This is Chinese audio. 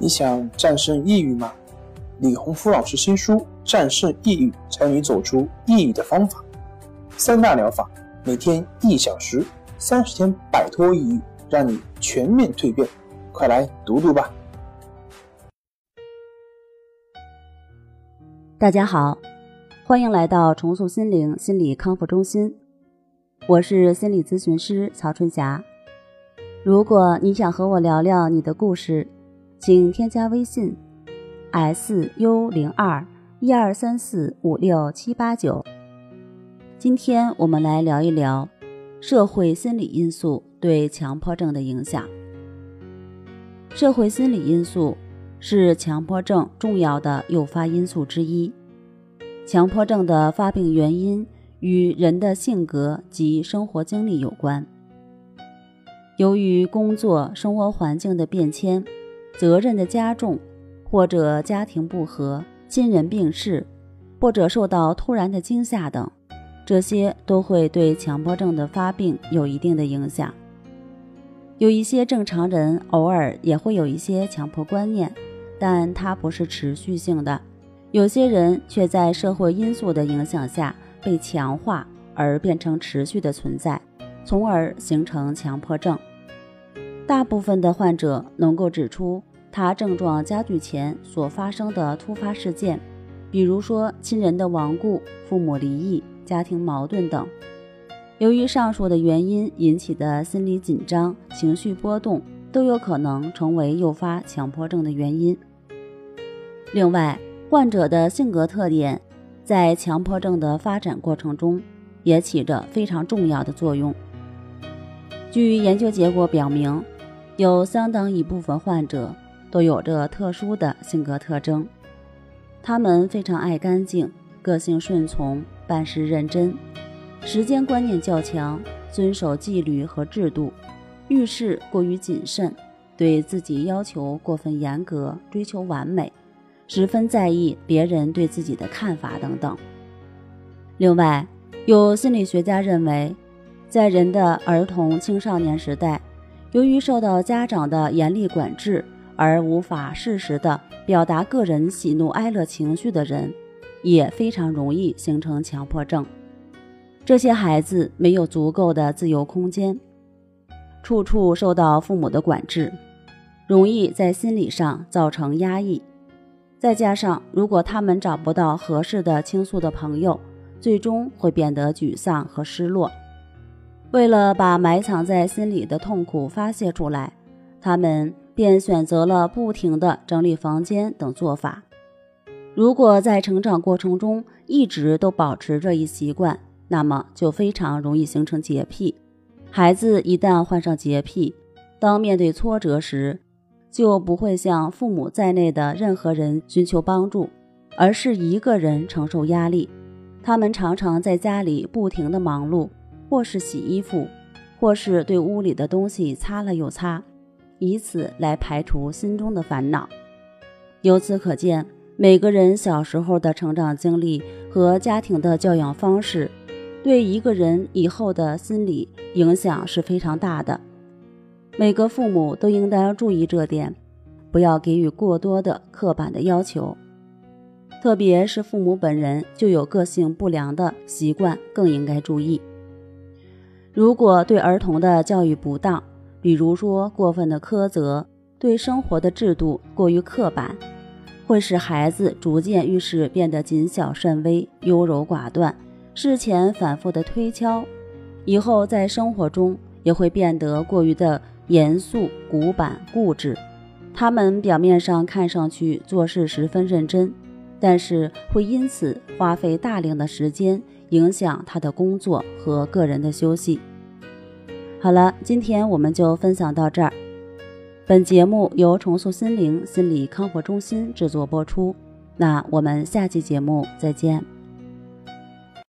你想战胜抑郁吗？李洪福老师新书《战胜抑郁》，教你走出抑郁的方法。三大疗法，每天一小时，三十天摆脱抑郁，让你全面蜕变。快来读读吧！大家好，欢迎来到重塑心灵心理康复中心，我是心理咨询师曹春霞。如果你想和我聊聊你的故事，请添加微信：s u 零二一二三四五六七八九。今天我们来聊一聊社会心理因素对强迫症的影响。社会心理因素是强迫症重要的诱发因素之一。强迫症的发病原因与人的性格及生活经历有关。由于工作、生活环境的变迁。责任的加重，或者家庭不和、亲人病逝，或者受到突然的惊吓等，这些都会对强迫症的发病有一定的影响。有一些正常人偶尔也会有一些强迫观念，但它不是持续性的。有些人却在社会因素的影响下被强化而变成持续的存在，从而形成强迫症。大部分的患者能够指出他症状加剧前所发生的突发事件，比如说亲人的亡故、父母离异、家庭矛盾等。由于上述的原因引起的心理紧张、情绪波动，都有可能成为诱发强迫症的原因。另外，患者的性格特点在强迫症的发展过程中也起着非常重要的作用。据研究结果表明。有相当一部分患者都有着特殊的性格特征，他们非常爱干净，个性顺从，办事认真，时间观念较强，遵守纪律和制度，遇事过于谨慎，对自己要求过分严格，追求完美，十分在意别人对自己的看法等等。另外，有心理学家认为，在人的儿童青少年时代。由于受到家长的严厉管制而无法适时的表达个人喜怒哀乐情绪的人，也非常容易形成强迫症。这些孩子没有足够的自由空间，处处受到父母的管制，容易在心理上造成压抑。再加上如果他们找不到合适的倾诉的朋友，最终会变得沮丧和失落。为了把埋藏在心里的痛苦发泄出来，他们便选择了不停地整理房间等做法。如果在成长过程中一直都保持这一习惯，那么就非常容易形成洁癖。孩子一旦患上洁癖，当面对挫折时，就不会向父母在内的任何人寻求帮助，而是一个人承受压力。他们常常在家里不停地忙碌。或是洗衣服，或是对屋里的东西擦了又擦，以此来排除心中的烦恼。由此可见，每个人小时候的成长经历和家庭的教养方式，对一个人以后的心理影响是非常大的。每个父母都应当注意这点，不要给予过多的刻板的要求，特别是父母本人就有个性不良的习惯，更应该注意。如果对儿童的教育不当，比如说过分的苛责，对生活的制度过于刻板，会使孩子逐渐遇事变得谨小慎微、优柔寡断，事前反复的推敲，以后在生活中也会变得过于的严肃、古板、固执。他们表面上看上去做事十分认真，但是会因此花费大量的时间。影响他的工作和个人的休息。好了，今天我们就分享到这儿。本节目由重塑心灵心理康复中心制作播出。那我们下期节目再见。